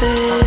bed.